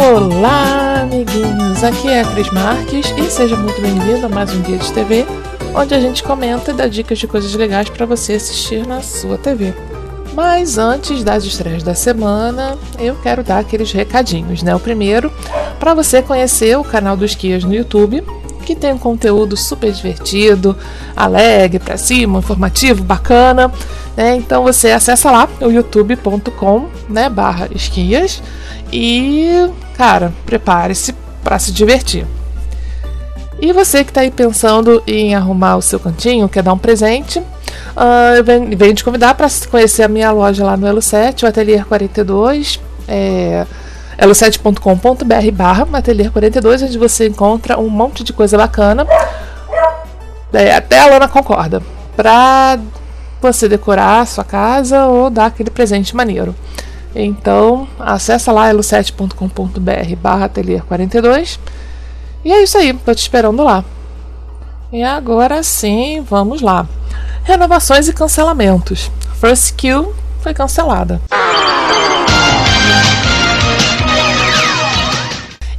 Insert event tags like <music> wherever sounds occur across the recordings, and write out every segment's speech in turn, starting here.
Olá, amiguinhos! Aqui é a Cris Marques e seja muito bem-vindo a mais um Guia de TV, onde a gente comenta e dá dicas de coisas legais para você assistir na sua TV. Mas antes das estreias da semana, eu quero dar aqueles recadinhos, né? O primeiro, para você conhecer o canal dos Kias no YouTube, que tem um conteúdo super divertido, alegre, para cima, informativo, bacana, né? Então você acessa lá o youtube.com, né, barra esquias e, cara, prepare-se para se divertir. E você que está aí pensando em arrumar o seu cantinho, quer dar um presente, Uh, eu venho, venho te convidar para conhecer a minha loja lá no Elo7, o Atelier 42, é, elo7.com.br barra Atelier 42, onde você encontra um monte de coisa bacana. É, até a Lana concorda. Para você decorar a sua casa ou dar aquele presente maneiro. Então, acessa lá elo7.com.br barra Atelier 42. E é isso aí, tô te esperando lá. E agora sim, vamos lá. Renovações e cancelamentos. First Kill foi cancelada.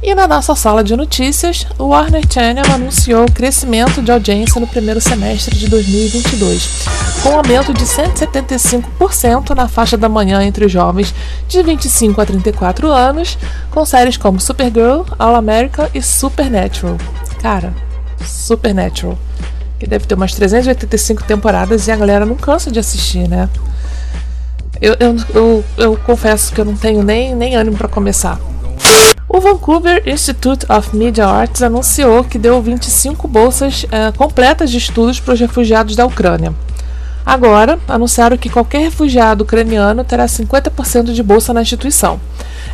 E na nossa sala de notícias, o Warner Channel anunciou o crescimento de audiência no primeiro semestre de 2022, com um aumento de 175% na faixa da manhã entre os jovens de 25 a 34 anos, com séries como Supergirl, All America e Supernatural. Cara, Supernatural que deve ter umas 385 temporadas e a galera não cansa de assistir, né? Eu, eu, eu, eu confesso que eu não tenho nem, nem ânimo para começar. O Vancouver Institute of Media Arts anunciou que deu 25 bolsas uh, completas de estudos para os refugiados da Ucrânia. Agora, anunciaram que qualquer refugiado ucraniano terá 50% de bolsa na instituição.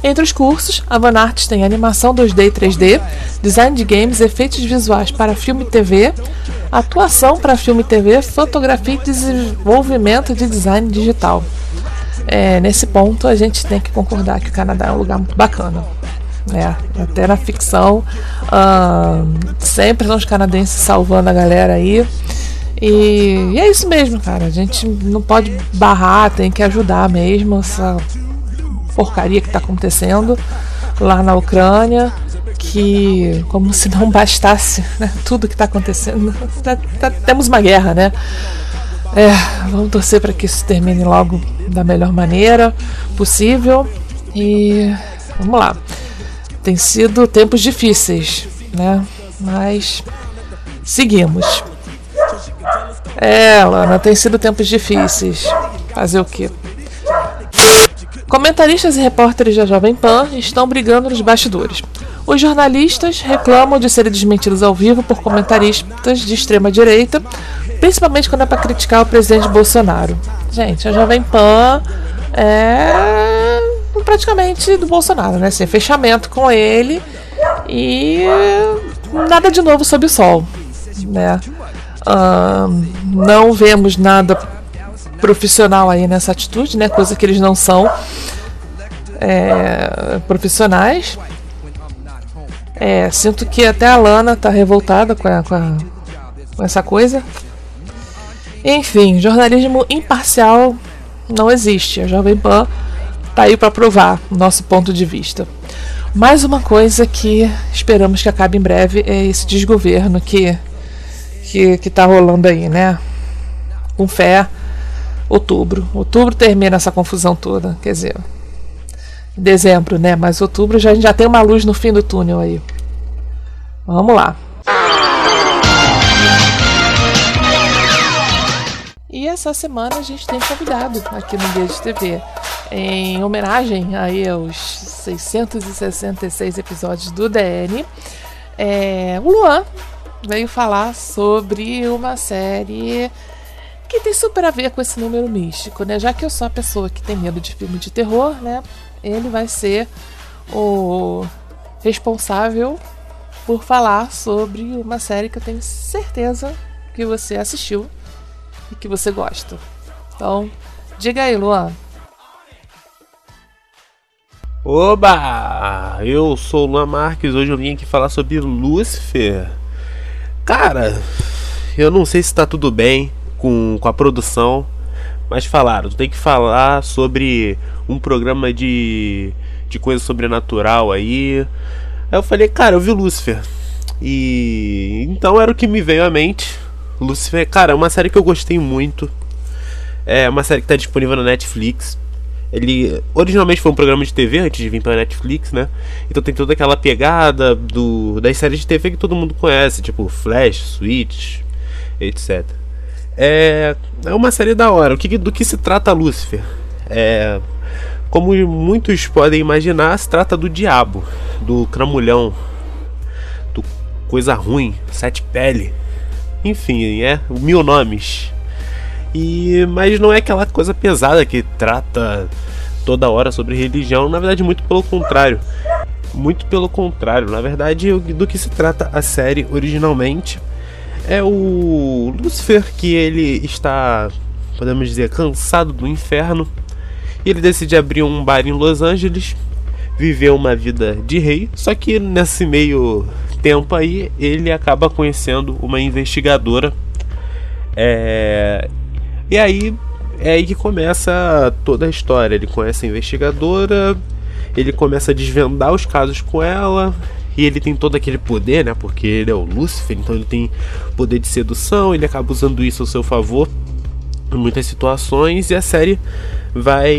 Entre os cursos, a Van Arts tem animação 2D e 3D, design de games, efeitos visuais para filme e TV, atuação para filme e TV, fotografia e desenvolvimento de design digital. É, nesse ponto, a gente tem que concordar que o Canadá é um lugar muito bacana. É, até na ficção, uh, sempre são os canadenses salvando a galera aí. E, e, é isso mesmo, cara. A gente não pode barrar, tem que ajudar mesmo essa porcaria que está acontecendo lá na Ucrânia. Que, como se não bastasse né, tudo que está acontecendo, <laughs> tá, tá, temos uma guerra, né? É, vamos torcer para que isso termine logo da melhor maneira possível. E vamos lá. Tem sido tempos difíceis, né? Mas seguimos. É, Lana, tem sido tempos difíceis. Fazer o quê? Comentaristas e repórteres da Jovem Pan estão brigando nos bastidores. Os jornalistas reclamam de serem desmentidos ao vivo por comentaristas de extrema direita, principalmente quando é para criticar o presidente Bolsonaro. Gente, a Jovem Pan é praticamente do Bolsonaro, né? Assim, fechamento com ele e nada de novo sob o sol, né? Uh, não vemos nada profissional aí nessa atitude, né? Coisa que eles não são é, profissionais. É, sinto que até a Lana tá revoltada com, a, com, a, com essa coisa. Enfim, jornalismo imparcial não existe. A Jovem Pan tá aí para provar o nosso ponto de vista. Mais uma coisa que esperamos que acabe em breve é esse desgoverno que que, que tá rolando aí, né? Com fé, outubro. Outubro termina essa confusão toda, quer dizer, dezembro, né? Mas outubro já, a gente já tem uma luz no fim do túnel aí. Vamos lá. E essa semana a gente tem convidado aqui no Guia de TV. Em homenagem aí aos 666 episódios do DN, é, o Luan veio falar sobre uma série que tem super a ver com esse número místico, né? Já que eu sou a pessoa que tem medo de filme de terror, né? Ele vai ser o responsável por falar sobre uma série que eu tenho certeza que você assistiu e que você gosta. Então, diga aí, Luan. Oba! Eu sou o Luan Marques, hoje eu vim aqui falar sobre Lucifer. Cara, eu não sei se tá tudo bem com, com a produção, mas falaram, tem que falar sobre um programa de, de coisa sobrenatural aí. Aí eu falei, cara, eu vi Lucifer. E então era o que me veio à mente. Lucifer, cara, é uma série que eu gostei muito. É uma série que está disponível na Netflix. Ele originalmente foi um programa de TV antes de vir para Netflix, né? Então tem toda aquela pegada do das séries de TV que todo mundo conhece, tipo Flash, Switch, etc. É, é uma série da hora. O que, do que se trata Lucifer? É, como muitos podem imaginar, se trata do diabo, do cramulhão, do coisa ruim, sete pele enfim, é mil nomes. E mas não é aquela coisa pesada que trata toda hora sobre religião, na verdade muito pelo contrário. Muito pelo contrário, na verdade, do que se trata a série originalmente é o Lucifer que ele está, podemos dizer, cansado do inferno. E ele decide abrir um bar em Los Angeles, viver uma vida de rei, só que nesse meio tempo aí ele acaba conhecendo uma investigadora. É... E aí é aí que começa toda a história. Ele conhece a investigadora, ele começa a desvendar os casos com ela. E ele tem todo aquele poder, né? Porque ele é o Lúcifer, então ele tem poder de sedução, ele acaba usando isso ao seu favor em muitas situações e a série vai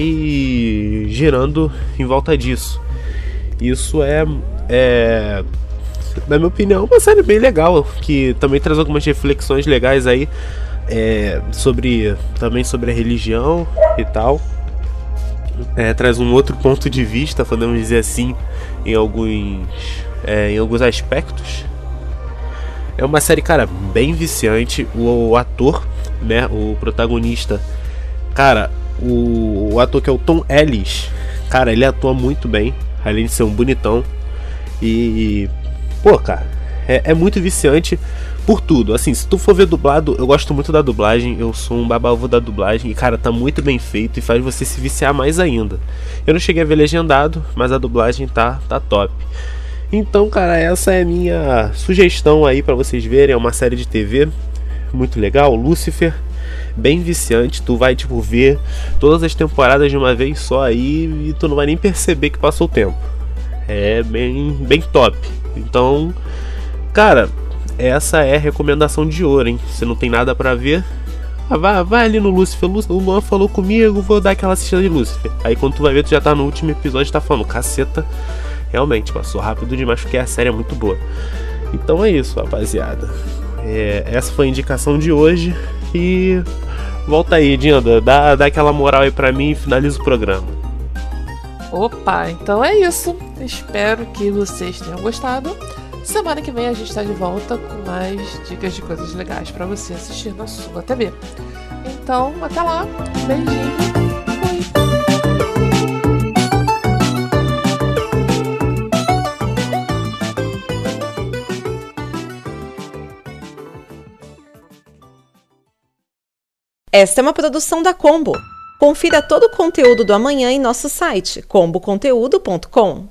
girando em volta disso. Isso é, é na minha opinião, uma série bem legal, que também traz algumas reflexões legais aí é, sobre também sobre a religião e tal. É, traz um outro ponto de vista, podemos dizer assim, em alguns, é, em alguns aspectos. É uma série, cara, bem viciante. O, o ator, né, o protagonista, cara, o, o ator que é o Tom Ellis, cara, ele atua muito bem, além de ser um bonitão. E Pô, cara, é, é, muito viciante por tudo. Assim, se tu for ver dublado, eu gosto muito da dublagem, eu sou um babalvo da dublagem e, cara, tá muito bem feito e faz você se viciar mais ainda. Eu não cheguei a ver legendado, mas a dublagem tá, tá top. Então, cara, essa é minha sugestão aí para vocês verem. É uma série de TV muito legal, Lucifer, bem viciante. Tu vai, tipo, ver todas as temporadas de uma vez só aí e tu não vai nem perceber que passou o tempo. É bem, bem top. Então, cara, essa é a recomendação de ouro, hein? Se não tem nada para ver, ah, vai, vai ali no Lucifer. O Luan falou comigo, vou dar aquela assistida de Lucifer. Aí quando tu vai ver, tu já tá no último episódio tá falando, caceta, realmente, passou rápido demais porque a série é muito boa. Então é isso, rapaziada. É, essa foi a indicação de hoje. E volta aí, Dinda, dá, dá aquela moral aí pra mim e finaliza o programa. Opa, então é isso. Espero que vocês tenham gostado. Semana que vem a gente está de volta com mais dicas de coisas legais para você assistir na sua TV. Então, até lá. Beijinho. Esta é uma produção da Combo. Confira todo o conteúdo do amanhã em nosso site comboconteúdo.com.